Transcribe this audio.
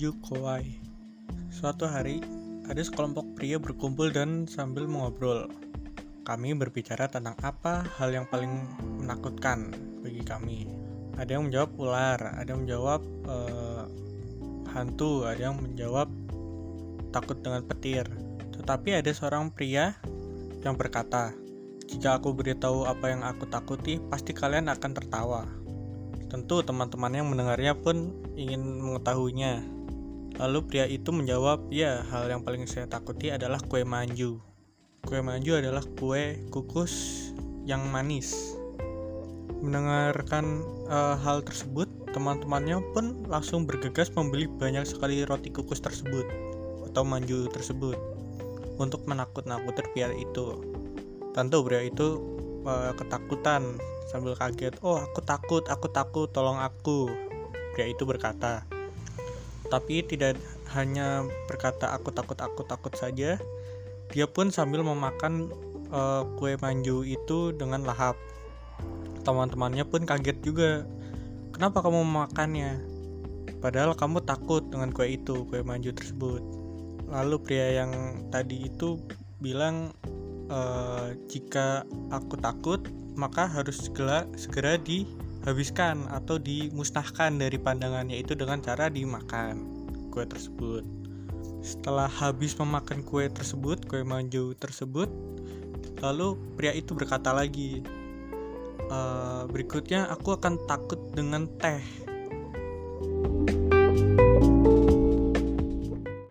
manju kowai. Suatu hari, ada sekelompok pria berkumpul dan sambil mengobrol. Kami berbicara tentang apa hal yang paling menakutkan bagi kami. Ada yang menjawab ular, ada yang menjawab uh, hantu, ada yang menjawab takut dengan petir. Tetapi ada seorang pria yang berkata, "Jika aku beritahu apa yang aku takuti, pasti kalian akan tertawa." Tentu teman-teman yang mendengarnya pun ingin mengetahuinya. Lalu pria itu menjawab, ya hal yang paling saya takuti adalah kue manju. Kue manju adalah kue kukus yang manis. Mendengarkan uh, hal tersebut, teman-temannya pun langsung bergegas membeli banyak sekali roti kukus tersebut atau manju tersebut untuk menakut-nakuti pria itu. Tentu pria itu uh, ketakutan sambil kaget. Oh, aku takut, aku takut, tolong aku. Pria itu berkata. Tapi tidak hanya berkata aku takut, aku takut saja. Dia pun sambil memakan uh, kue manju itu dengan lahap. Teman-temannya pun kaget juga. Kenapa kamu memakannya? Padahal kamu takut dengan kue itu, kue manju tersebut. Lalu pria yang tadi itu bilang, e, jika aku takut, maka harus segera segera dihabiskan atau dimusnahkan dari pandangannya itu dengan cara dimakan kue tersebut. Setelah habis memakan kue tersebut, kue manju tersebut, lalu pria itu berkata lagi, e, berikutnya aku akan takut dengan teh.